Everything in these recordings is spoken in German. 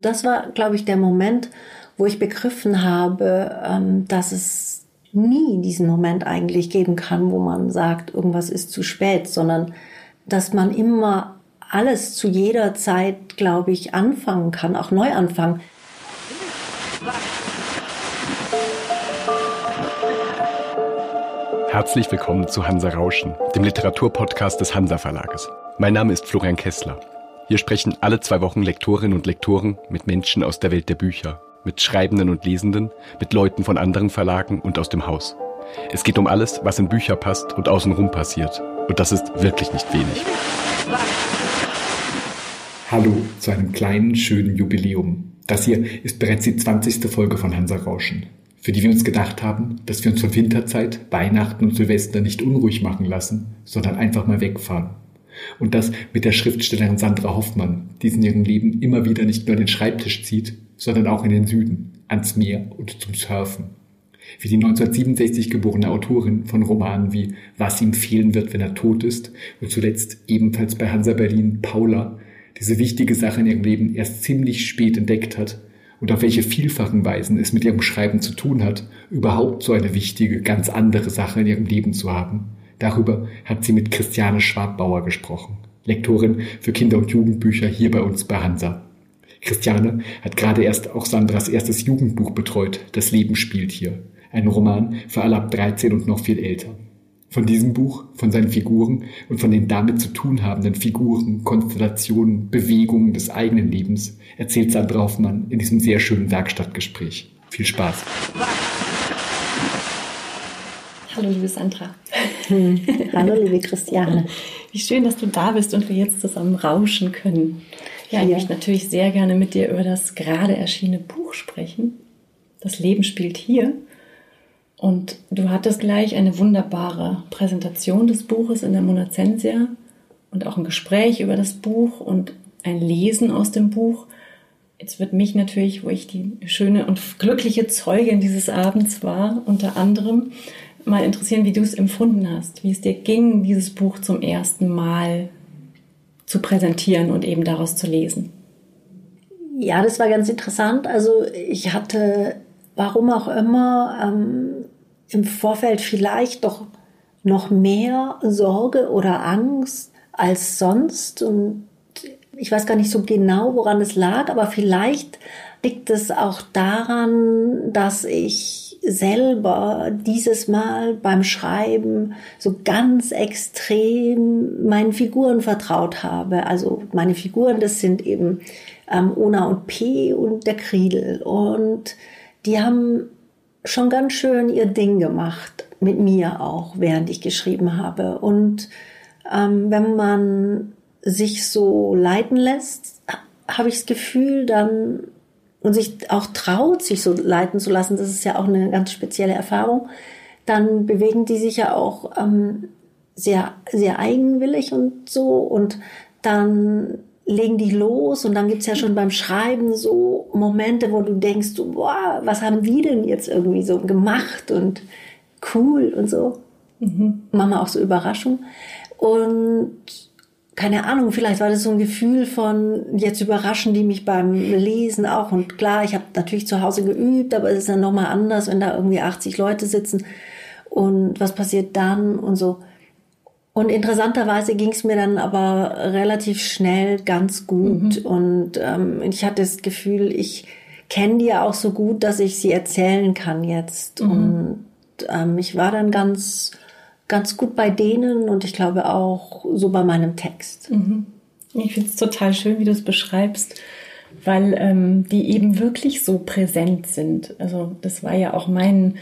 Das war, glaube ich, der Moment, wo ich begriffen habe, ähm, dass es nie diesen Moment eigentlich geben kann, wo man sagt, irgendwas ist zu spät, sondern dass man immer alles zu jeder Zeit, glaube ich, anfangen kann, auch neu anfangen. Herzlich willkommen zu Hansa Rauschen, dem Literaturpodcast des Hansa Verlages. Mein Name ist Florian Kessler. Hier sprechen alle zwei Wochen Lektorinnen und Lektoren mit Menschen aus der Welt der Bücher, mit Schreibenden und Lesenden, mit Leuten von anderen Verlagen und aus dem Haus. Es geht um alles, was in Bücher passt und außenrum passiert. Und das ist wirklich nicht wenig. Hallo zu einem kleinen, schönen Jubiläum. Das hier ist bereits die 20. Folge von Hansa Rauschen, für die wir uns gedacht haben, dass wir uns von Winterzeit, Weihnachten und Silvester nicht unruhig machen lassen, sondern einfach mal wegfahren und das mit der Schriftstellerin Sandra Hoffmann, die in ihrem Leben immer wieder nicht nur den Schreibtisch zieht, sondern auch in den Süden, ans Meer und zum Surfen. Wie die 1967 geborene Autorin von Romanen wie Was ihm fehlen wird, wenn er tot ist und zuletzt ebenfalls bei Hansa Berlin Paula diese wichtige Sache in ihrem Leben erst ziemlich spät entdeckt hat und auf welche vielfachen Weisen es mit ihrem Schreiben zu tun hat, überhaupt so eine wichtige, ganz andere Sache in ihrem Leben zu haben Darüber hat sie mit Christiane Schwabbauer gesprochen, Lektorin für Kinder- und Jugendbücher hier bei uns bei Hansa. Christiane hat gerade erst auch Sandras erstes Jugendbuch betreut, Das Leben spielt hier, ein Roman für alle ab 13 und noch viel älter. Von diesem Buch, von seinen Figuren und von den damit zu tun habenden Figuren, Konstellationen, Bewegungen des eigenen Lebens erzählt Sandra Hoffmann in diesem sehr schönen Werkstattgespräch. Viel Spaß. Hallo, liebe Sandra. Hallo, liebe Christiane. Wie schön, dass du da bist und wir jetzt zusammen rauschen können. Ja, ich möchte natürlich sehr gerne mit dir über das gerade erschienene Buch sprechen. Das Leben spielt hier. Und du hattest gleich eine wunderbare Präsentation des Buches in der Monacensia und auch ein Gespräch über das Buch und ein Lesen aus dem Buch. Jetzt wird mich natürlich, wo ich die schöne und glückliche Zeugin dieses Abends war, unter anderem mal interessieren, wie du es empfunden hast, wie es dir ging, dieses Buch zum ersten Mal zu präsentieren und eben daraus zu lesen. Ja, das war ganz interessant. Also ich hatte, warum auch immer, ähm, im Vorfeld vielleicht doch noch mehr Sorge oder Angst als sonst. Und ich weiß gar nicht so genau, woran es lag, aber vielleicht liegt es auch daran, dass ich selber dieses Mal beim Schreiben so ganz extrem meinen Figuren vertraut habe. Also meine Figuren, das sind eben ähm, Ona und P und der Kriedel. Und die haben schon ganz schön ihr Ding gemacht, mit mir auch, während ich geschrieben habe. Und ähm, wenn man sich so leiten lässt, habe ich das Gefühl, dann und sich auch traut, sich so leiten zu lassen, das ist ja auch eine ganz spezielle Erfahrung, dann bewegen die sich ja auch ähm, sehr, sehr eigenwillig und so und dann legen die los und dann gibt's ja schon beim Schreiben so Momente, wo du denkst, boah, was haben die denn jetzt irgendwie so gemacht und cool und so. Mhm. Manchmal auch so Überraschung. Und keine Ahnung, vielleicht war das so ein Gefühl von, jetzt überraschen die mich beim Lesen auch. Und klar, ich habe natürlich zu Hause geübt, aber es ist dann nochmal anders, wenn da irgendwie 80 Leute sitzen und was passiert dann und so. Und interessanterweise ging es mir dann aber relativ schnell ganz gut. Mhm. Und ähm, ich hatte das Gefühl, ich kenne die ja auch so gut, dass ich sie erzählen kann jetzt. Mhm. Und ähm, ich war dann ganz ganz gut bei denen und ich glaube auch so bei meinem Text. Mhm. Ich finde es total schön, wie du es beschreibst, weil ähm, die eben wirklich so präsent sind. Also das war ja auch mein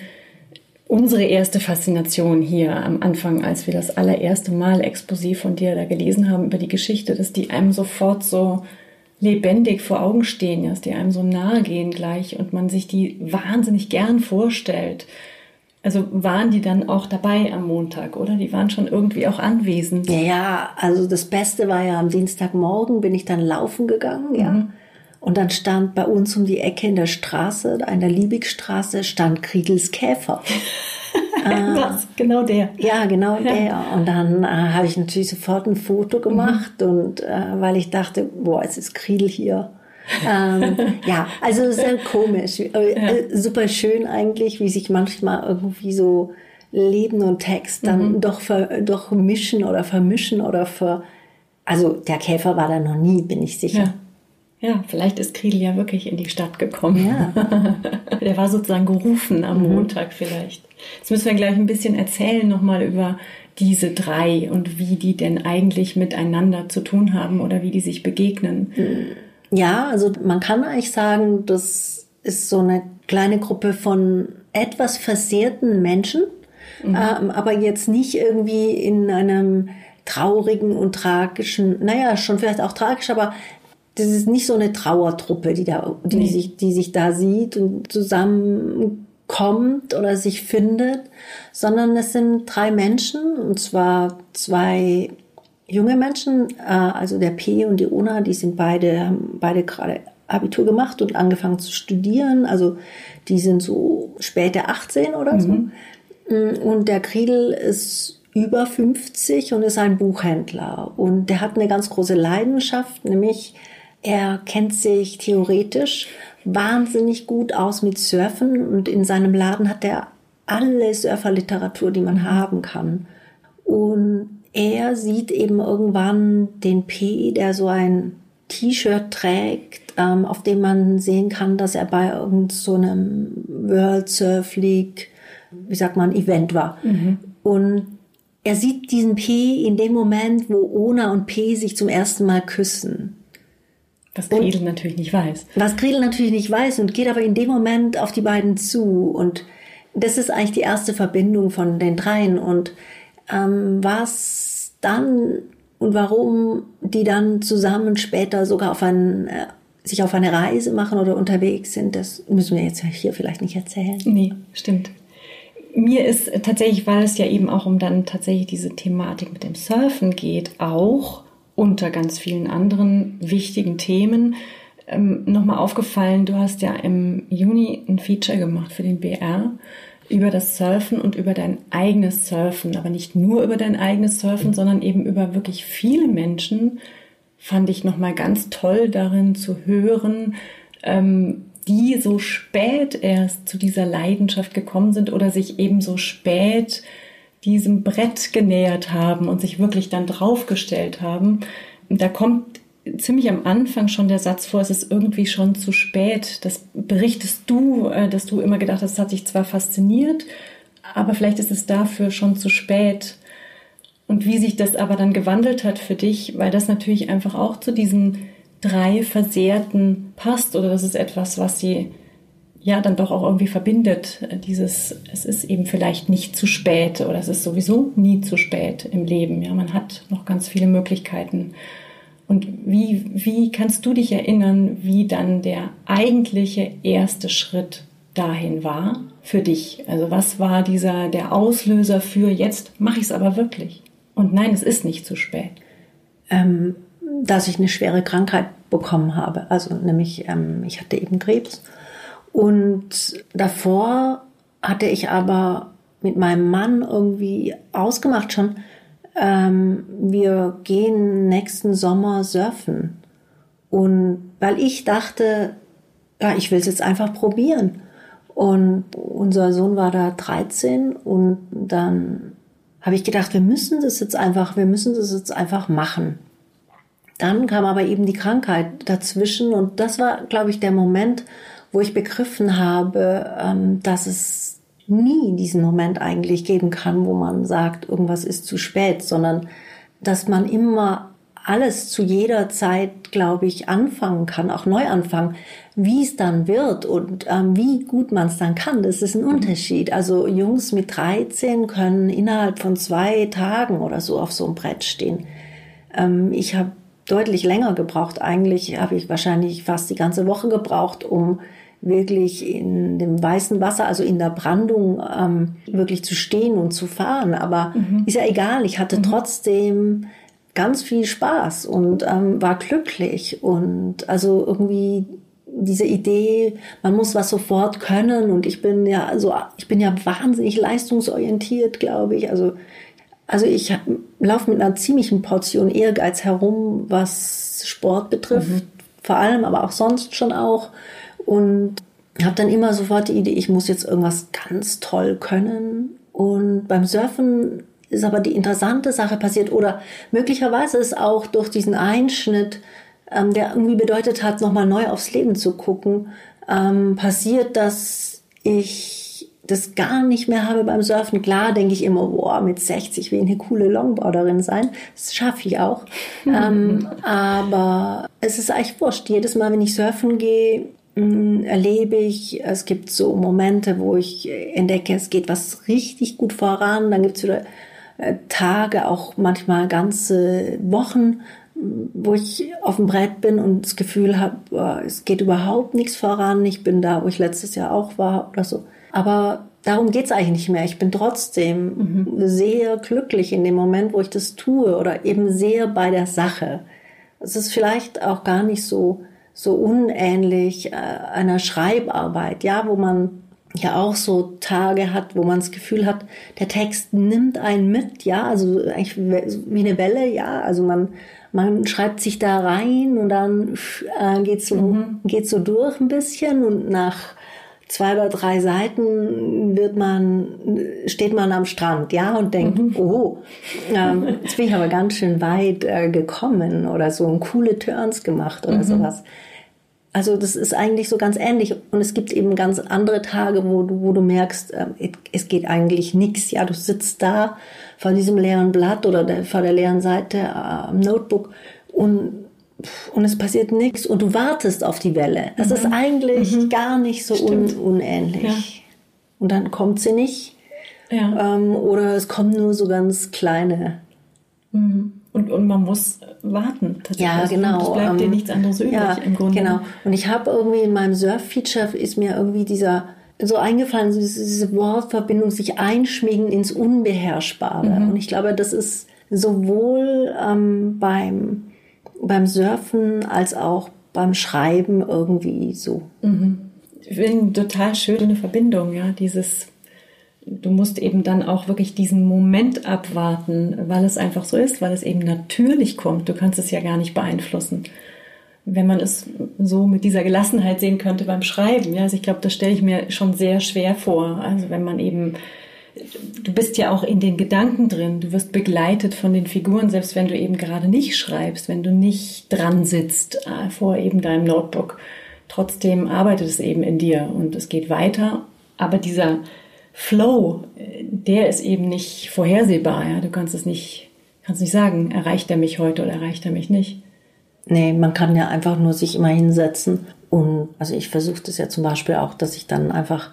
unsere erste Faszination hier am Anfang, als wir das allererste Mal Exposé von dir da gelesen haben über die Geschichte, dass die einem sofort so lebendig vor Augen stehen, dass die einem so nahe gehen gleich und man sich die wahnsinnig gern vorstellt also waren die dann auch dabei am Montag, oder? Die waren schon irgendwie auch anwesend. Ja, also das Beste war ja am Dienstagmorgen bin ich dann laufen gegangen, ja. Mhm. Und dann stand bei uns um die Ecke in der Straße, in der Liebigstraße, stand Kriegels Käfer. Äh, genau der. Ja, genau ja. der. Und dann äh, habe ich natürlich sofort ein Foto gemacht mhm. und äh, weil ich dachte, boah, es ist Kriegel hier. Ähm, ja, also sehr komisch. Äh, ja. Äh, super schön eigentlich, wie sich manchmal irgendwie so Leben und Text dann mhm. doch, ver, doch mischen oder vermischen oder ver. Also der Käfer war da noch nie, bin ich sicher. Ja. Ja, vielleicht ist Kriedel ja wirklich in die Stadt gekommen. Ja. Der war sozusagen gerufen am mhm. Montag vielleicht. Jetzt müssen wir gleich ein bisschen erzählen nochmal über diese drei und wie die denn eigentlich miteinander zu tun haben oder wie die sich begegnen. Ja, also man kann eigentlich sagen, das ist so eine kleine Gruppe von etwas versehrten Menschen, mhm. ähm, aber jetzt nicht irgendwie in einem traurigen und tragischen, naja, schon vielleicht auch tragisch, aber das ist nicht so eine Trauertruppe, die da, die nee. sich, die sich da sieht und zusammenkommt oder sich findet, sondern es sind drei Menschen, und zwar zwei junge Menschen, äh, also der P und die Ona, die sind beide, haben beide gerade Abitur gemacht und angefangen zu studieren. Also die sind so späte 18 oder mhm. so. Mm, und der Kriedel ist über 50 und ist ein Buchhändler. Und der hat eine ganz große Leidenschaft, nämlich er kennt sich theoretisch wahnsinnig gut aus mit Surfen und in seinem Laden hat er alle Surferliteratur, die man haben kann. Und er sieht eben irgendwann den P, der so ein T-Shirt trägt, ähm, auf dem man sehen kann, dass er bei irgendeinem so World Surf League, wie sagt man, Event war. Mhm. Und er sieht diesen P in dem Moment, wo Ona und P sich zum ersten Mal küssen. Was Gredel natürlich nicht weiß. Was Gredel natürlich nicht weiß und geht aber in dem Moment auf die beiden zu. Und das ist eigentlich die erste Verbindung von den dreien. Und ähm, was dann und warum die dann zusammen später sogar auf ein, äh, sich auf eine Reise machen oder unterwegs sind, das müssen wir jetzt hier vielleicht nicht erzählen. Nee, stimmt. Mir ist tatsächlich, weil es ja eben auch um dann tatsächlich diese Thematik mit dem Surfen geht, auch unter ganz vielen anderen wichtigen Themen ähm, nochmal aufgefallen, du hast ja im Juni ein Feature gemacht für den BR über das Surfen und über dein eigenes Surfen, aber nicht nur über dein eigenes Surfen, sondern eben über wirklich viele Menschen, fand ich nochmal ganz toll darin zu hören, ähm, die so spät erst zu dieser Leidenschaft gekommen sind oder sich eben so spät diesem Brett genähert haben und sich wirklich dann draufgestellt haben. Da kommt ziemlich am Anfang schon der Satz vor, es ist irgendwie schon zu spät. Das berichtest du, äh, dass du immer gedacht hast, es hat dich zwar fasziniert, aber vielleicht ist es dafür schon zu spät. Und wie sich das aber dann gewandelt hat für dich, weil das natürlich einfach auch zu diesen drei Versehrten passt oder das ist etwas, was sie ja dann doch auch irgendwie verbindet. Dieses, es ist eben vielleicht nicht zu spät oder es ist sowieso nie zu spät im Leben. Ja, man hat noch ganz viele Möglichkeiten. Und wie, wie kannst du dich erinnern, wie dann der eigentliche erste Schritt dahin war für dich? Also was war dieser, der Auslöser für jetzt mache ich es aber wirklich? Und nein, es ist nicht zu spät. Ähm, dass ich eine schwere Krankheit bekommen habe. Also nämlich, ähm, ich hatte eben Krebs und davor hatte ich aber mit meinem Mann irgendwie ausgemacht schon, ähm, wir gehen nächsten Sommer surfen. Und weil ich dachte, ja, ich will es jetzt einfach probieren. Und unser Sohn war da 13 und dann habe ich gedacht, wir müssen das jetzt einfach, wir müssen das jetzt einfach machen. Dann kam aber eben die Krankheit dazwischen und das war, glaube ich, der Moment, wo ich begriffen habe, ähm, dass es nie diesen Moment eigentlich geben kann, wo man sagt, irgendwas ist zu spät, sondern dass man immer alles zu jeder Zeit, glaube ich, anfangen kann, auch neu anfangen. Wie es dann wird und ähm, wie gut man es dann kann, das ist ein Unterschied. Also Jungs mit 13 können innerhalb von zwei Tagen oder so auf so einem Brett stehen. Ähm, ich habe deutlich länger gebraucht. Eigentlich habe ich wahrscheinlich fast die ganze Woche gebraucht, um wirklich in dem weißen Wasser, also in der Brandung, ähm, wirklich zu stehen und zu fahren. Aber mhm. ist ja egal, ich hatte mhm. trotzdem ganz viel Spaß und ähm, war glücklich. Und also irgendwie diese Idee, man muss was sofort können und ich bin ja also ich bin ja wahnsinnig leistungsorientiert, glaube ich. Also also ich laufe mit einer ziemlichen Portion Ehrgeiz herum, was Sport betrifft. Mhm vor allem, aber auch sonst schon auch. Und habe dann immer sofort die Idee, ich muss jetzt irgendwas ganz toll können. Und beim Surfen ist aber die interessante Sache passiert oder möglicherweise ist auch durch diesen Einschnitt, ähm, der irgendwie bedeutet hat, nochmal neu aufs Leben zu gucken, ähm, passiert, dass ich das gar nicht mehr habe beim Surfen. Klar denke ich immer, boah, mit 60 will ich eine coole Longboarderin sein. Das schaffe ich auch. ähm, aber es ist eigentlich wurscht. Jedes Mal, wenn ich surfen gehe, erlebe ich, es gibt so Momente, wo ich entdecke, es geht was richtig gut voran. Dann gibt es wieder äh, Tage, auch manchmal ganze Wochen, wo ich auf dem Brett bin und das Gefühl habe, es geht überhaupt nichts voran. Ich bin da, wo ich letztes Jahr auch war oder so. Aber darum geht's eigentlich nicht mehr. Ich bin trotzdem mhm. sehr glücklich in dem Moment, wo ich das tue oder eben sehr bei der Sache. Es ist vielleicht auch gar nicht so, so unähnlich äh, einer Schreibarbeit, ja, wo man ja auch so Tage hat, wo man das Gefühl hat, der Text nimmt einen mit, ja, also eigentlich wie eine Welle, ja, also man, man schreibt sich da rein und dann äh, geht's so, mhm. geht's so durch ein bisschen und nach zwei oder drei Seiten wird man, steht man am Strand, ja, und denkt, mhm. oh, äh, jetzt bin ich aber ganz schön weit äh, gekommen oder so und coole Turns gemacht oder mhm. sowas. Also das ist eigentlich so ganz ähnlich. Und es gibt eben ganz andere Tage, wo du, wo du merkst, äh, es geht eigentlich nichts. Ja, du sitzt da vor diesem leeren Blatt oder der, vor der leeren Seite äh, am Notebook und, und es passiert nichts und du wartest auf die Welle. Das mhm. ist eigentlich mhm. gar nicht so un, unähnlich. Ja. Und dann kommt sie nicht. Ja. Ähm, oder es kommen nur so ganz kleine. Mhm. Und, und man muss warten. Ja, genau. Es bleibt dir ähm, nichts anderes übrig ja, im Grunde. Genau. Und ich habe irgendwie in meinem Surf-Feature ist mir irgendwie dieser so eingefallen, diese Wortverbindung sich einschmiegen ins Unbeherrschbare. Mhm. Und ich glaube, das ist sowohl ähm, beim, beim Surfen als auch beim Schreiben irgendwie so. Mhm. Ich finde eine total schöne Verbindung, ja, dieses du musst eben dann auch wirklich diesen Moment abwarten, weil es einfach so ist, weil es eben natürlich kommt. Du kannst es ja gar nicht beeinflussen. Wenn man es so mit dieser Gelassenheit sehen könnte beim Schreiben, ja, also ich glaube, das stelle ich mir schon sehr schwer vor. Also wenn man eben, du bist ja auch in den Gedanken drin, du wirst begleitet von den Figuren, selbst wenn du eben gerade nicht schreibst, wenn du nicht dran sitzt äh, vor eben deinem Notebook. Trotzdem arbeitet es eben in dir und es geht weiter. Aber dieser Flow, der ist eben nicht vorhersehbar. Ja? Du kannst es nicht, kannst nicht sagen, erreicht er mich heute oder erreicht er mich nicht. Nee, man kann ja einfach nur sich immer hinsetzen. Und also ich versuche das ja zum Beispiel auch, dass ich dann einfach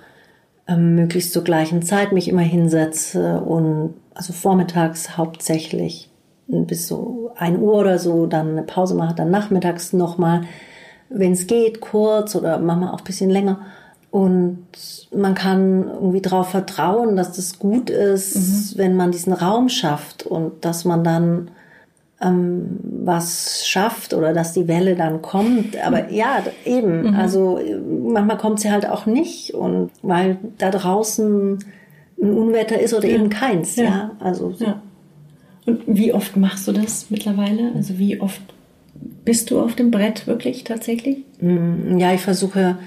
ähm, möglichst zur gleichen Zeit mich immer hinsetze und also vormittags hauptsächlich bis so ein Uhr oder so, dann eine Pause mache, dann nachmittags nochmal, wenn es geht, kurz oder manchmal auch ein bisschen länger und man kann irgendwie darauf vertrauen, dass das gut ist, mhm. wenn man diesen Raum schafft und dass man dann ähm, was schafft oder dass die Welle dann kommt. Aber mhm. ja, eben, mhm. also manchmal kommt sie halt auch nicht und weil da draußen ein Unwetter ist oder ja. eben keins. Ja, ja? also so. ja. Und wie oft machst du das mittlerweile? Also wie oft bist du auf dem Brett wirklich tatsächlich? Mm, ja, ich versuche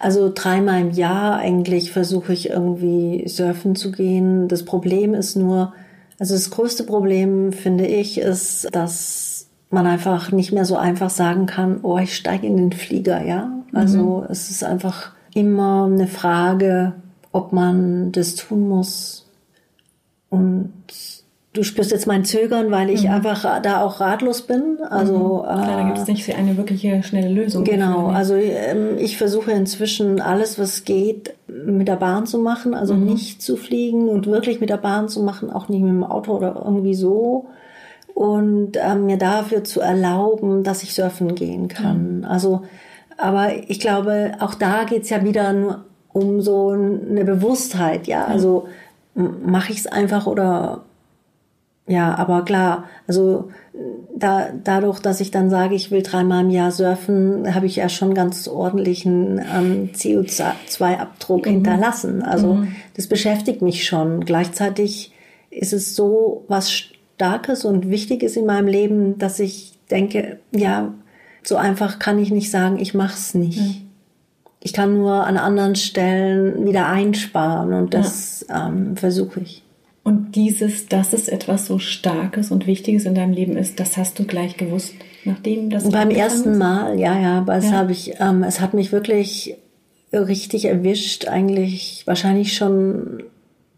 also dreimal im Jahr eigentlich versuche ich irgendwie surfen zu gehen. Das Problem ist nur, also das größte Problem finde ich ist, dass man einfach nicht mehr so einfach sagen kann, oh, ich steige in den Flieger, ja. Also mhm. es ist einfach immer eine Frage, ob man das tun muss. Und du spürst jetzt mein Zögern, weil ich mhm. einfach da auch ratlos bin. Also mhm. Klar, da gibt es nicht für eine wirkliche schnelle Lösung. Genau, also ähm, ich versuche inzwischen alles, was geht, mit der Bahn zu machen, also mhm. nicht zu fliegen und wirklich mit der Bahn zu machen, auch nicht mit dem Auto oder irgendwie so. Und ähm, mir dafür zu erlauben, dass ich surfen gehen kann. Mhm. Also, aber ich glaube, auch da geht's ja wieder nur um so eine Bewusstheit, ja. Also mache ich es einfach oder ja, aber klar, also da, dadurch, dass ich dann sage, ich will dreimal im Jahr surfen, habe ich ja schon ganz ordentlichen ähm, CO2-Abdruck mhm. hinterlassen. Also mhm. das beschäftigt mich schon. Gleichzeitig ist es so was Starkes und Wichtiges in meinem Leben, dass ich denke, ja, so einfach kann ich nicht sagen, ich mach's nicht. Ja. Ich kann nur an anderen Stellen wieder einsparen und das ja. ähm, versuche ich. Und dieses, dass es etwas so Starkes und Wichtiges in deinem Leben ist, das hast du gleich gewusst, nachdem das. Beim ersten Mal, ja, ja, aber es ja. habe ich, ähm, es hat mich wirklich richtig erwischt, eigentlich wahrscheinlich schon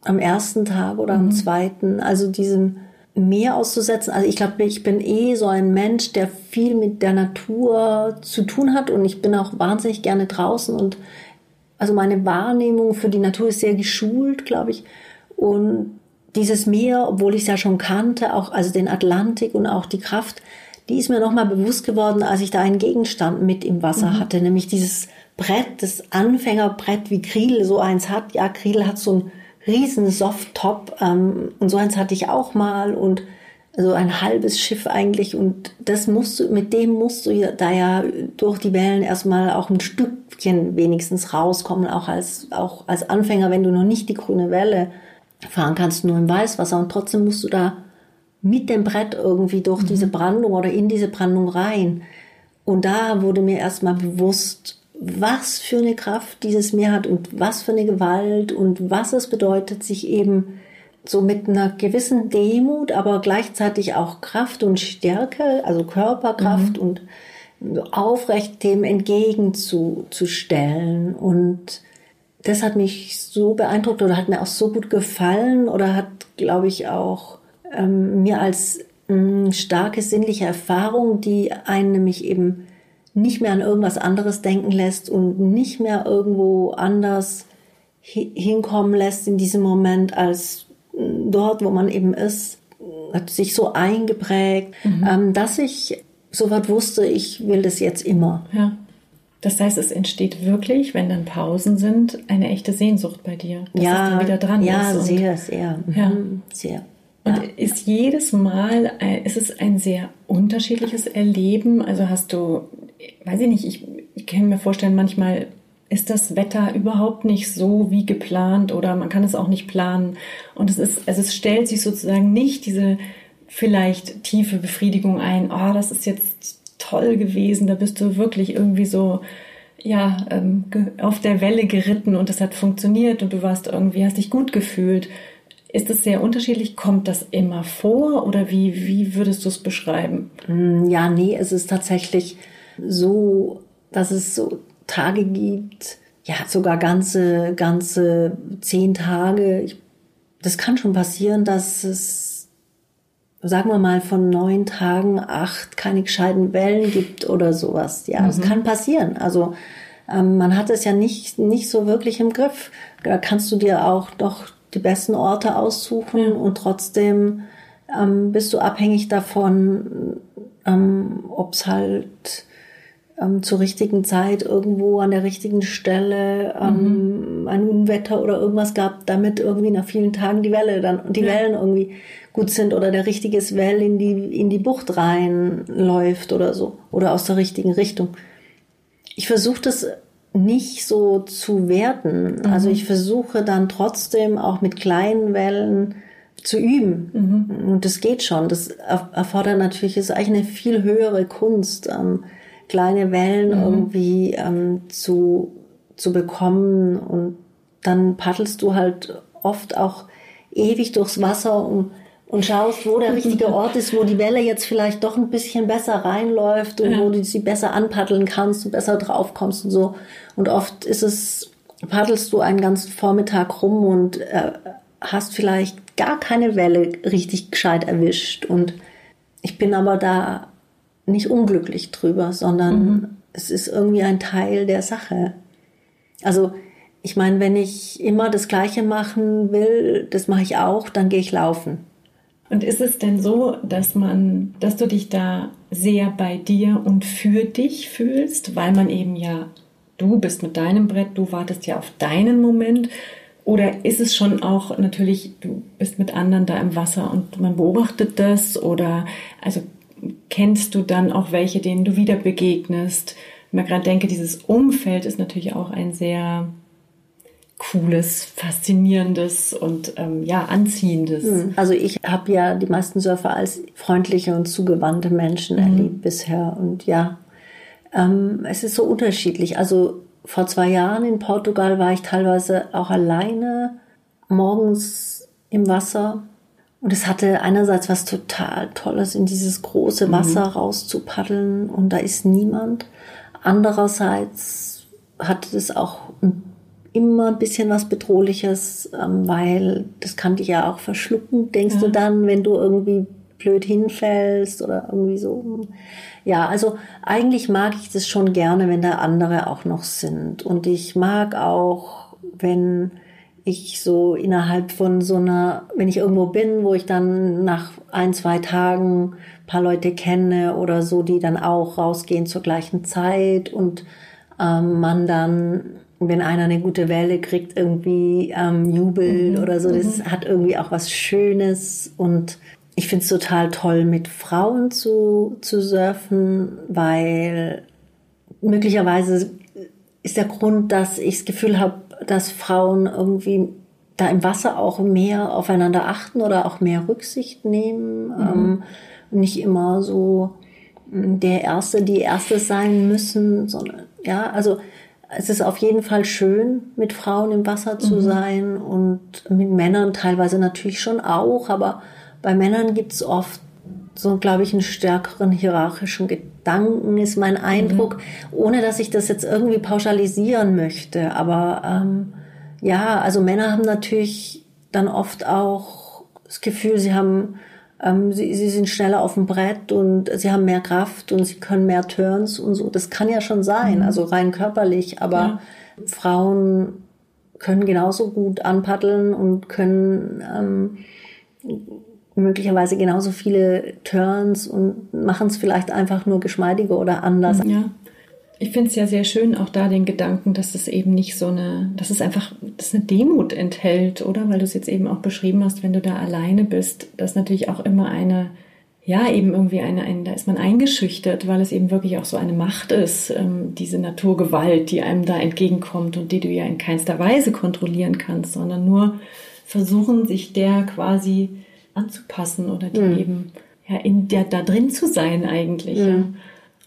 am ersten Tag oder am mhm. zweiten. Also diesen mehr auszusetzen. Also ich glaube, ich bin eh so ein Mensch, der viel mit der Natur zu tun hat und ich bin auch wahnsinnig gerne draußen und also meine Wahrnehmung für die Natur ist sehr geschult, glaube ich. Und dieses Meer, obwohl ich es ja schon kannte, auch also den Atlantik und auch die Kraft, die ist mir nochmal bewusst geworden, als ich da einen Gegenstand mit im Wasser mhm. hatte, nämlich dieses Brett, das Anfängerbrett, wie Kriel so eins hat. Ja, Kriel hat so ein riesen Soft-Top ähm, und so eins hatte ich auch mal und so ein halbes Schiff eigentlich und das musst du, mit dem musst du da ja durch die Wellen erstmal auch ein Stückchen wenigstens rauskommen, auch als, auch als Anfänger, wenn du noch nicht die grüne Welle fahren kannst, nur im Weißwasser und trotzdem musst du da mit dem Brett irgendwie durch mhm. diese Brandung oder in diese Brandung rein. Und da wurde mir erstmal bewusst, was für eine Kraft dieses Meer hat und was für eine Gewalt und was es bedeutet, sich eben so mit einer gewissen Demut, aber gleichzeitig auch Kraft und Stärke, also Körperkraft mhm. und aufrecht dem entgegenzustellen. Und das hat mich so beeindruckt oder hat mir auch so gut gefallen oder hat, glaube ich, auch ähm, mir als mh, mm, starke sinnliche Erfahrung, die einen nämlich eben nicht mehr an irgendwas anderes denken lässt und nicht mehr irgendwo anders hinkommen lässt in diesem Moment als dort, wo man eben ist, hat sich so eingeprägt, mhm. ähm, dass ich sofort wusste, ich will das jetzt immer. Ja. Das heißt, es entsteht wirklich, wenn dann Pausen sind, eine echte Sehnsucht bei dir, dass ja, es dann wieder dran ja, ist. Sehr, sehr. Ja, mhm, sehr. Und ja. ist jedes Mal, äh, ist es ein sehr unterschiedliches Erleben? Also hast du, weiß ich nicht, ich, ich kann mir vorstellen, manchmal ist das Wetter überhaupt nicht so wie geplant oder man kann es auch nicht planen. Und es ist, also es stellt sich sozusagen nicht diese vielleicht tiefe Befriedigung ein, oh, das ist jetzt toll gewesen, da bist du wirklich irgendwie so, ja, ähm, auf der Welle geritten und es hat funktioniert und du warst irgendwie, hast dich gut gefühlt, ist es sehr unterschiedlich? Kommt das immer vor oder wie, wie würdest du es beschreiben? Mm, ja, nee, es ist tatsächlich so, dass es so Tage gibt, ja, sogar ganze, ganze zehn Tage. das kann schon passieren, dass es, sagen wir mal, von neun Tagen acht keine gescheiten Wellen gibt oder sowas. Ja, mhm. das kann passieren. Also, ähm, man hat es ja nicht, nicht so wirklich im Griff. Da kannst du dir auch doch die besten Orte aussuchen und trotzdem ähm, bist du abhängig davon, ähm, ob es halt ähm, zur richtigen Zeit irgendwo an der richtigen Stelle ähm, mhm. ein Unwetter oder irgendwas gab, damit irgendwie nach vielen Tagen die Welle dann die ja. Wellen irgendwie gut sind oder der richtige Well in die in die Bucht reinläuft oder so oder aus der richtigen Richtung. Ich versuche das nicht so zu werten. Mhm. Also ich versuche dann trotzdem auch mit kleinen Wellen zu üben. Mhm. Und das geht schon. Das erfordert natürlich, ist eigentlich eine viel höhere Kunst, ähm, kleine Wellen mhm. irgendwie ähm, zu, zu bekommen. Und dann paddelst du halt oft auch ewig durchs Wasser, um und schaust, wo der richtige Ort ist, wo die Welle jetzt vielleicht doch ein bisschen besser reinläuft und ja. wo du sie besser anpaddeln kannst und besser draufkommst und so. Und oft ist es, paddelst du einen ganzen Vormittag rum und äh, hast vielleicht gar keine Welle richtig gescheit erwischt. Und ich bin aber da nicht unglücklich drüber, sondern mhm. es ist irgendwie ein Teil der Sache. Also ich meine, wenn ich immer das Gleiche machen will, das mache ich auch, dann gehe ich laufen. Und ist es denn so, dass man, dass du dich da sehr bei dir und für dich fühlst, weil man eben ja, du bist mit deinem Brett, du wartest ja auf deinen Moment. Oder ist es schon auch natürlich, du bist mit anderen da im Wasser und man beobachtet das? Oder also kennst du dann auch welche, denen du wieder begegnest? Wenn man gerade denke, dieses Umfeld ist natürlich auch ein sehr Cooles, Faszinierendes und ähm, ja, Anziehendes. Hm. Also ich habe ja die meisten Surfer als freundliche und zugewandte Menschen mhm. erlebt bisher. Und ja, Ähm, es ist so unterschiedlich. Also vor zwei Jahren in Portugal war ich teilweise auch alleine morgens im Wasser. Und es hatte einerseits was total Tolles, in dieses große mhm. Wasser mhm. rauszupaddeln und da ist niemand. Andererseits hatte es auch immer ein bisschen was Bedrohliches, ähm, weil das kann dich ja auch verschlucken, denkst ja. du dann, wenn du irgendwie blöd hinfällst oder irgendwie so. Ja, also eigentlich mag ich das schon gerne, wenn da andere auch noch sind. Und ich mag auch, wenn ich so innerhalb von so einer, wenn ich irgendwo bin, wo ich dann nach ein, zwei Tagen paar Leute kenne oder so, die dann auch rausgehen zur gleichen Zeit und ähm, man dann, wenn einer eine gute Welle kriegt, irgendwie ähm, jubelt mhm. oder so. Das mhm. hat irgendwie auch was Schönes und ich finde es total toll, mit Frauen zu, zu surfen, weil möglicherweise ist der Grund, dass ich das Gefühl habe, dass Frauen irgendwie da im Wasser auch mehr aufeinander achten oder auch mehr Rücksicht nehmen. Mhm. Ähm, nicht immer so mm, der Erste, die Erste sein müssen, sondern ja, also es ist auf jeden Fall schön, mit Frauen im Wasser zu mhm. sein und mit Männern teilweise natürlich schon auch, aber bei Männern gibt es oft so, glaube ich, einen stärkeren hierarchischen Gedanken, ist mein Eindruck, mhm. ohne dass ich das jetzt irgendwie pauschalisieren möchte. Aber ähm, ja, also Männer haben natürlich dann oft auch das Gefühl, sie haben, ähm, sie, sie sind schneller auf dem Brett und sie haben mehr Kraft und sie können mehr Turns und so. Das kann ja schon sein, mhm. also rein körperlich, aber ja. Frauen können genauso gut anpaddeln und können ähm, möglicherweise genauso viele Turns und machen es vielleicht einfach nur geschmeidiger oder anders. Ja. Ich finde es ja sehr schön, auch da den Gedanken, dass es eben nicht so eine, dass es einfach, dass eine Demut enthält, oder? Weil du es jetzt eben auch beschrieben hast, wenn du da alleine bist, dass natürlich auch immer eine, ja, eben irgendwie eine, eine, da ist man eingeschüchtert, weil es eben wirklich auch so eine Macht ist, ähm, diese Naturgewalt, die einem da entgegenkommt und die du ja in keinster Weise kontrollieren kannst, sondern nur versuchen, sich der quasi anzupassen oder die mhm. eben ja in der da drin zu sein eigentlich. Mhm. Ja.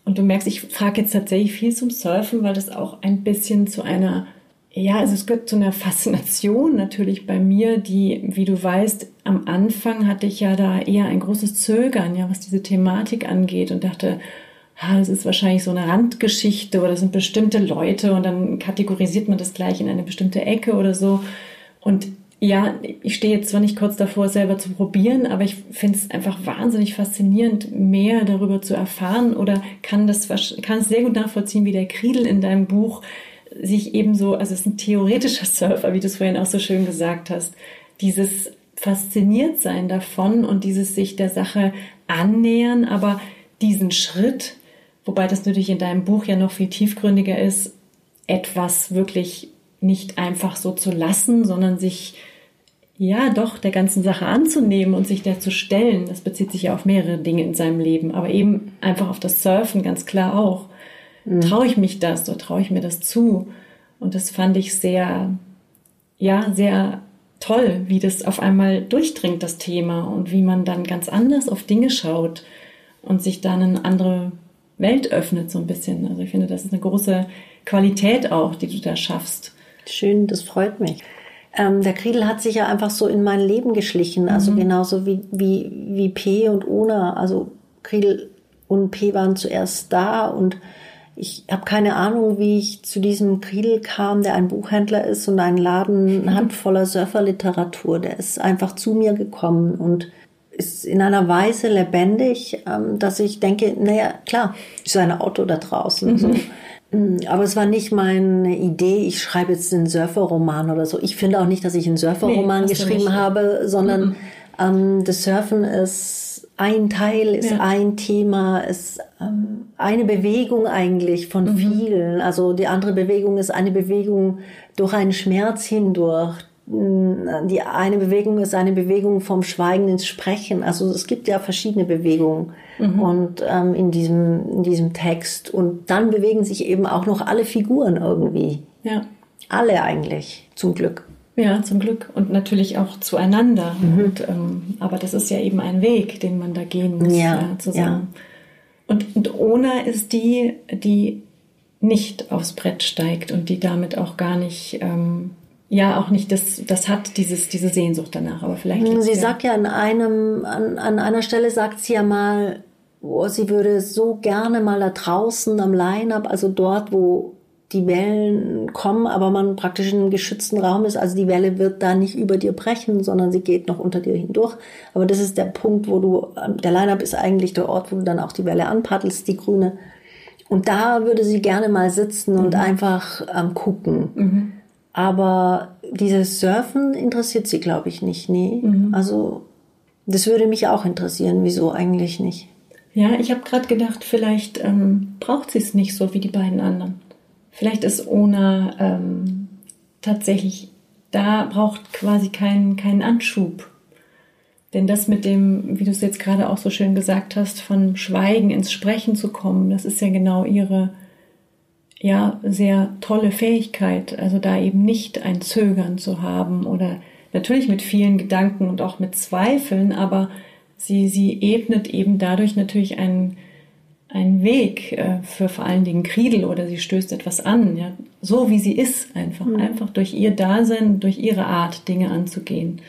Und du merkst, ich frage jetzt tatsächlich viel zum Surfen, weil das auch ein bisschen zu einer ja, also es gehört zu einer Faszination natürlich bei mir, die, wie du weißt, am Anfang hatte ich ja da eher ein großes Zögern, ja, was diese Thematik angeht und dachte, ah, das ist wahrscheinlich so eine Randgeschichte oder das sind bestimmte Leute und dann kategorisiert man das gleich in eine bestimmte Ecke oder so. Und ja, ich stehe jetzt zwar nicht kurz davor, selber zu probieren, aber ich finde es einfach wahnsinnig faszinierend, mehr darüber zu erfahren oder kann das kann es sehr gut nachvollziehen, wie der Kriedel in deinem Buch sich ebenso, also es ist ein theoretischer Surfer, wie du es vorhin auch so schön gesagt hast, dieses fasziniert sein davon und dieses sich der Sache annähern, aber diesen Schritt, wobei das natürlich in deinem Buch ja noch viel tiefgründiger ist, etwas wirklich nicht einfach so zu lassen, sondern sich ja doch der ganzen Sache anzunehmen und sich der zu stellen. Das bezieht sich ja auf mehrere Dinge in seinem Leben, aber eben einfach auf das Surfen ganz klar auch. Mhm. Traue ich mich das oder traue ich mir das zu? Und das fand ich sehr, ja, sehr toll, wie das auf einmal durchdringt, das Thema, und wie man dann ganz anders auf Dinge schaut und sich dann eine andere Welt öffnet, so ein bisschen. Also ich finde, das ist eine große Qualität auch, die du da schaffst. Schön, das freut mich. Ähm, der Kriedel hat sich ja einfach so in mein Leben geschlichen, also mhm. genauso wie, wie, wie P und Ona. Also Kriedel und P waren zuerst da und ich habe keine Ahnung, wie ich zu diesem Kriedel kam, der ein Buchhändler ist und einen Laden mhm. hat voller Surferliteratur. Der ist einfach zu mir gekommen und ist in einer Weise lebendig, ähm, dass ich denke, naja, klar, ist ein Auto da draußen. Mhm. So. Mm, aber es war nicht meine Idee, ich schreibe jetzt einen Surferroman oder so. Ich finde auch nicht, dass ich einen Surferroman nee, geschrieben habe, sondern mhm. ähm, das Surfen ist ein Teil, ist ja. ein Thema, ist ähm, eine Bewegung eigentlich von mhm. vielen. Also die andere Bewegung ist eine Bewegung durch einen Schmerz hindurch, die eine Bewegung ist eine Bewegung vom Schweigen ins Sprechen. Also es gibt ja verschiedene Bewegungen mhm. und ähm, in diesem in diesem Text und dann bewegen sich eben auch noch alle Figuren irgendwie. Ja. Alle eigentlich zum Glück. Ja, zum Glück und natürlich auch zueinander. Mhm. Und, ähm, aber das ist ja eben ein Weg, den man da gehen muss ja, ja zusammen. Und, und Ona ist die, die nicht aufs Brett steigt und die damit auch gar nicht, ähm, ja, auch nicht das, das hat, dieses, diese Sehnsucht danach. Aber vielleicht. Sie ja sagt ja an einem, an, an einer Stelle sagt sie ja mal, oh, sie würde so gerne mal da draußen am Line-Up, also dort, wo die Wellen kommen, aber man praktisch in einem geschützten Raum ist. Also die Welle wird da nicht über dir brechen, sondern sie geht noch unter dir hindurch. Aber das ist der Punkt, wo du, der Line-Up ist eigentlich der Ort, wo du dann auch die Welle anpaddelst, die grüne. Und da würde sie gerne mal sitzen und mhm. einfach ähm, gucken. Mhm. Aber dieses Surfen interessiert sie, glaube ich, nicht. Nee. Mhm. Also das würde mich auch interessieren. Wieso eigentlich nicht? Ja, ich habe gerade gedacht, vielleicht ähm, braucht sie es nicht so wie die beiden anderen. Vielleicht ist Ona ähm, tatsächlich, da braucht quasi keinen keinen Anschub. Denn das mit dem, wie du es jetzt gerade auch so schön gesagt hast, von Schweigen ins Sprechen zu kommen, das ist ja genau ihre, ja, sehr tolle Fähigkeit. Also da eben nicht ein Zögern zu haben oder natürlich mit vielen Gedanken und auch mit Zweifeln, aber sie, sie ebnet eben dadurch natürlich einen, einen Weg äh, für vor allen Dingen Kriedel oder sie stößt etwas an, ja, so wie sie ist, einfach, mhm. einfach durch ihr Dasein, durch ihre Art, Dinge anzugehen.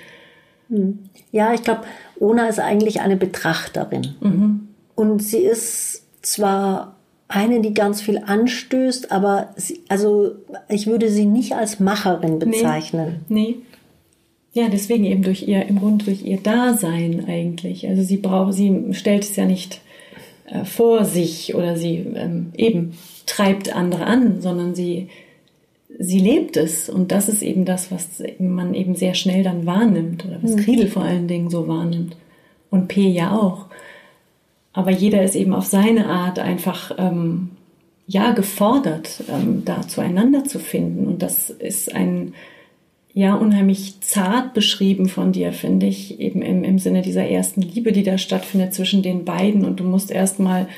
Mhm. Ja, ich glaube, Ona ist eigentlich eine Betrachterin. Mhm. Und sie ist zwar eine, die ganz viel anstößt, aber sie, also ich würde sie nicht als Macherin bezeichnen. Nee. nee. Ja, deswegen eben durch ihr, im Grunde durch ihr Dasein eigentlich. Also sie braucht, sie stellt es ja nicht äh, vor sich oder sie ähm, eben treibt andere an, sondern sie, sie lebt es. Und das ist eben das, was man eben sehr schnell dann wahrnimmt oder was mhm. Kriedel vor allen Dingen so wahrnimmt. Und P ja auch. Aber jeder ist eben auf seine Art einfach ähm, ja gefordert, ähm, da zueinander zu finden. Und das ist ein ja unheimlich zart beschrieben von dir, finde ich, eben im, im Sinne dieser ersten Liebe, die da stattfindet zwischen den beiden. Und du musst erstmal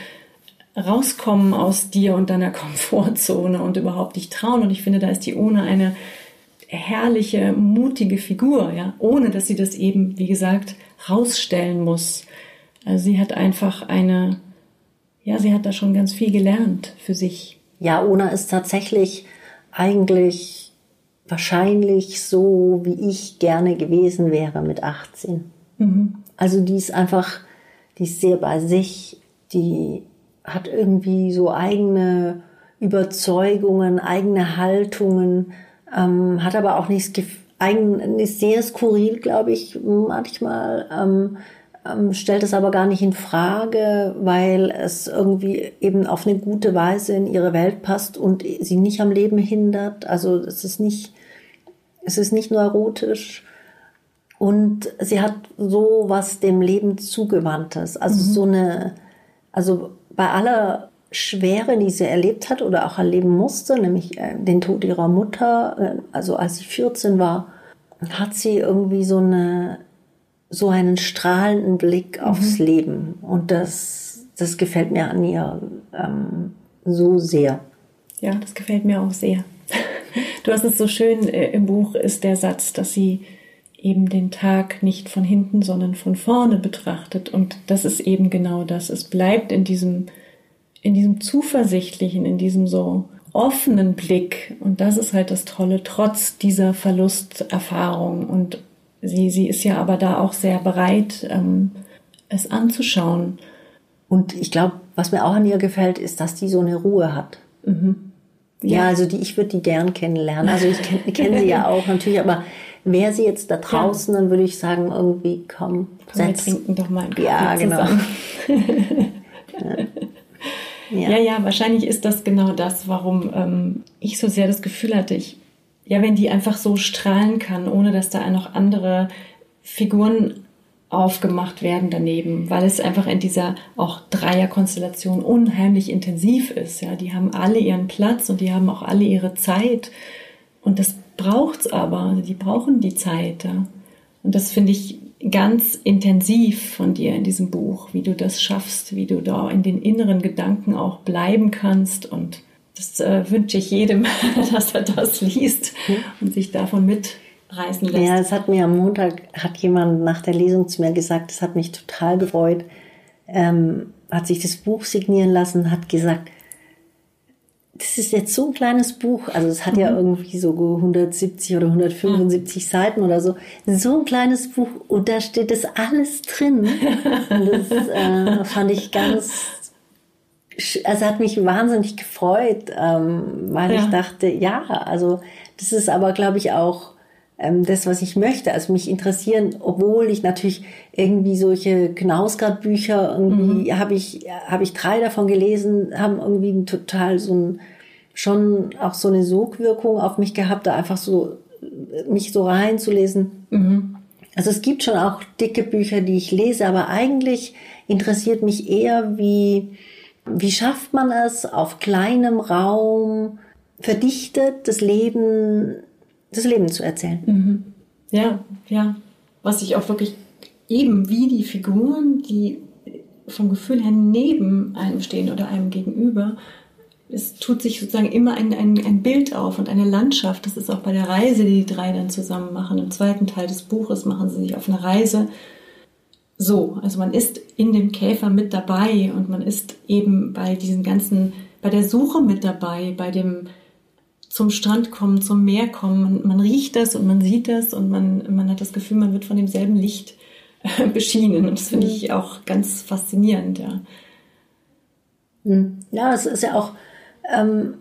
rauskommen aus dir und deiner Komfortzone und überhaupt dich trauen. Und ich finde, da ist die Ohne eine herrliche, mutige Figur, ja, ohne dass sie das eben, wie gesagt, rausstellen muss. Also sie hat einfach eine, ja, sie hat da schon ganz viel gelernt für sich. Ja, Ona ist tatsächlich eigentlich wahrscheinlich so, wie ich gerne gewesen wäre mit 18. Mhm. Also die ist einfach, die ist sehr bei sich, die hat irgendwie so eigene Überzeugungen, eigene Haltungen, ähm, hat aber auch nichts, eigen, ist sehr skurril, glaube ich, manchmal. Ähm, ähm, stellt es aber gar nicht in Frage, weil es irgendwie eben auf eine gute Weise in ihre Welt passt und sie nicht am Leben hindert. Also es ist nicht, es ist nicht neurotisch und sie hat so was dem Leben zugewandtes. Also mhm. so eine, also bei aller Schwere, die sie erlebt hat oder auch erleben musste, nämlich äh, den Tod ihrer Mutter, äh, also als sie 14 war, hat sie irgendwie so eine so einen strahlenden Blick aufs mhm. Leben. Und das, das gefällt mir an ihr ähm, so sehr. Ja, das gefällt mir auch sehr. Du hast es so schön äh, im Buch ist der Satz, dass sie eben den Tag nicht von hinten, sondern von vorne betrachtet. Und das ist eben genau das. Es bleibt in diesem, in diesem zuversichtlichen, in diesem so offenen Blick. Und das ist halt das Tolle, trotz dieser Verlusterfahrung. Und sie, sie ist ja aber da auch sehr bereit, ähm, es anzuschauen. Und ich glaube, was mir auch an ihr gefällt, ist, dass die so eine Ruhe hat. Mhm. Ja, ja, also die, ich würde die gern kennenlernen. Also ich kenne kenn sie ja auch natürlich, aber wäre sie jetzt da draußen, ja. dann würde ich sagen, irgendwie komm, komm wir trinken doch mal einen Kaffee Ja, genau. ja. ja. ja, wahrscheinlich ist das genau das, warum ähm, ich so sehr das Gefühl hatte, ich, ja, wenn die einfach so strahlen kann, ohne dass da noch andere Figuren aufgemacht werden daneben, weil es einfach in dieser auch Dreierkonstellation unheimlich intensiv ist. Ja, die haben alle ihren Platz und die haben auch alle ihre Zeit und das braucht's aber. Also die brauchen die Zeit. Ja. Und das finde ich ganz intensiv von dir in diesem Buch, wie du das schaffst, wie du da in den inneren Gedanken auch bleiben kannst und das äh, wünsche ich jedem, dass er das liest und sich davon mit reißen lässt. Ja, es hat mir am Montag, hat jemand nach der Lesung zu mir gesagt, es hat mich total gefreut, ähm, hat sich das Buch signieren lassen, hat gesagt, das ist jetzt so ein kleines Buch, also es hat mhm. ja irgendwie so 170 oder 175 ja. Seiten oder so, so ein kleines Buch und da steht das alles drin. Und das äh, fand ich ganz, also hat mich wahnsinnig gefreut, ähm, weil ja. ich dachte, ja, also das ist aber, glaube ich, auch ähm, das, was ich möchte. Also mich interessieren, obwohl ich natürlich irgendwie solche Knausgard-Bücher irgendwie mhm. habe ich habe ich drei davon gelesen, haben irgendwie total so ein schon auch so eine Sogwirkung auf mich gehabt, da einfach so mich so reinzulesen. Mhm. Also es gibt schon auch dicke Bücher, die ich lese, aber eigentlich interessiert mich eher, wie wie schafft man es auf kleinem Raum verdichtet das Leben das Leben zu erzählen. Mhm. Ja, ja. Was ich auch wirklich eben wie die Figuren, die vom Gefühl her neben einem stehen oder einem gegenüber, es tut sich sozusagen immer ein, ein, ein Bild auf und eine Landschaft. Das ist auch bei der Reise, die die drei dann zusammen machen. Im zweiten Teil des Buches machen sie sich auf eine Reise. So, also man ist in dem Käfer mit dabei und man ist eben bei diesen ganzen, bei der Suche mit dabei, bei dem zum Strand kommen, zum Meer kommen. Man, man riecht das und man sieht das und man, man hat das Gefühl, man wird von demselben Licht äh, beschienen. Und das finde ich mhm. auch ganz faszinierend, ja. Mhm. Ja, das ist ja auch, ähm,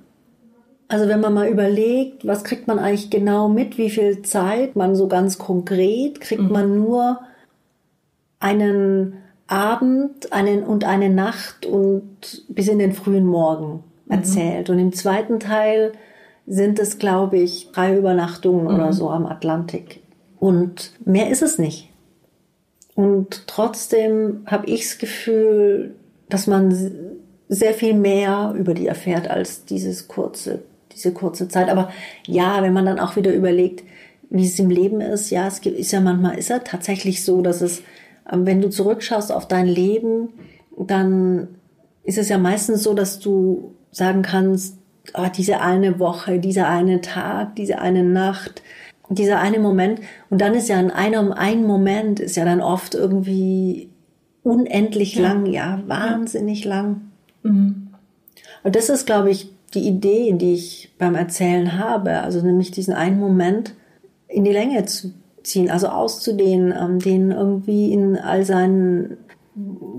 also wenn man mal überlegt, was kriegt man eigentlich genau mit, wie viel Zeit man so ganz konkret, kriegt mhm. man nur einen Abend einen, und eine Nacht und bis in den frühen Morgen mhm. erzählt. Mhm. Und im zweiten Teil sind es, glaube ich, drei Übernachtungen mhm. oder so am Atlantik. Und mehr ist es nicht. Und trotzdem habe ich das Gefühl, dass man sehr viel mehr über die erfährt als dieses kurze, diese kurze Zeit. Aber ja, wenn man dann auch wieder überlegt, wie es im Leben ist, ja, es ist ja manchmal, ist ja tatsächlich so, dass es, wenn du zurückschaust auf dein Leben, dann ist es ja meistens so, dass du sagen kannst, oh, diese eine Woche, dieser eine Tag, diese eine Nacht, dieser eine Moment. Und dann ist ja in einem, ein Moment ist ja dann oft irgendwie unendlich ja. lang, ja, wahnsinnig ja. lang. Mhm. Und das ist, glaube ich, die Idee, die ich beim Erzählen habe. Also nämlich diesen einen Moment in die Länge zu ziehen, also auszudehnen, ähm, den irgendwie in all seinen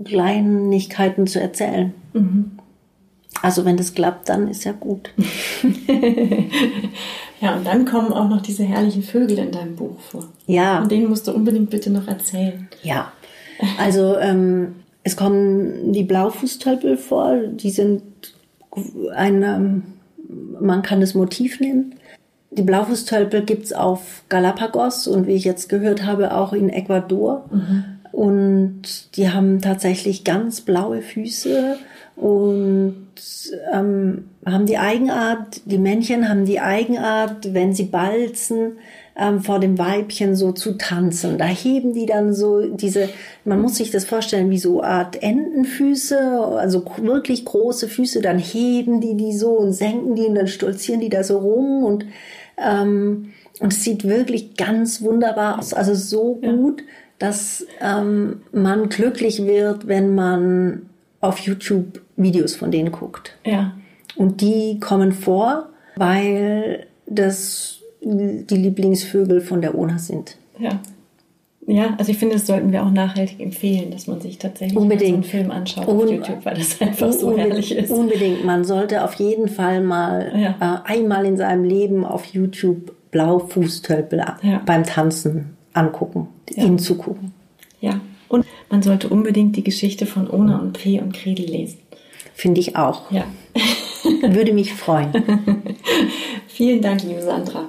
Kleinigkeiten zu erzählen. Mhm. Also wenn das klappt, dann ist ja gut. ja, und dann kommen auch noch diese herrlichen Vögel in deinem Buch vor. Ja. Und denen musst du unbedingt bitte noch erzählen. Ja. Also ähm, es kommen die Blaufußtölpel vor, die sind ein, ähm, man kann das Motiv nennen. Die Blaufußtölpel gibt's auf Galapagos und wie ich jetzt gehört habe, auch in Ecuador. Mhm. Und die haben tatsächlich ganz blaue Füße und ähm, haben die Eigenart, die Männchen haben die Eigenart, wenn sie balzen, ähm, vor dem Weibchen so zu tanzen. Da heben die dann so diese, man muss sich das vorstellen, wie so Art Entenfüße, also wirklich große Füße, dann heben die die so und senken die und dann stolzieren die da so rum und, ähm, und es sieht wirklich ganz wunderbar aus, also so gut, dass ähm, man glücklich wird, wenn man auf YouTube Videos von denen guckt. Ja. Und die kommen vor, weil das die Lieblingsvögel von der Ona sind. Ja. Ja, also ich finde, das sollten wir auch nachhaltig empfehlen, dass man sich tatsächlich unbedingt. so einen Film anschaut auf Un YouTube, weil das einfach so herrlich ist. Unbedingt. Man sollte auf jeden Fall mal ja. äh, einmal in seinem Leben auf YouTube Blaufußtölpel ja. beim Tanzen angucken, ja. ihnen zugucken. Ja, und man sollte unbedingt die Geschichte von Ona und P und Kredi lesen. Finde ich auch. Ja. Würde mich freuen. Vielen Dank, liebe Sandra.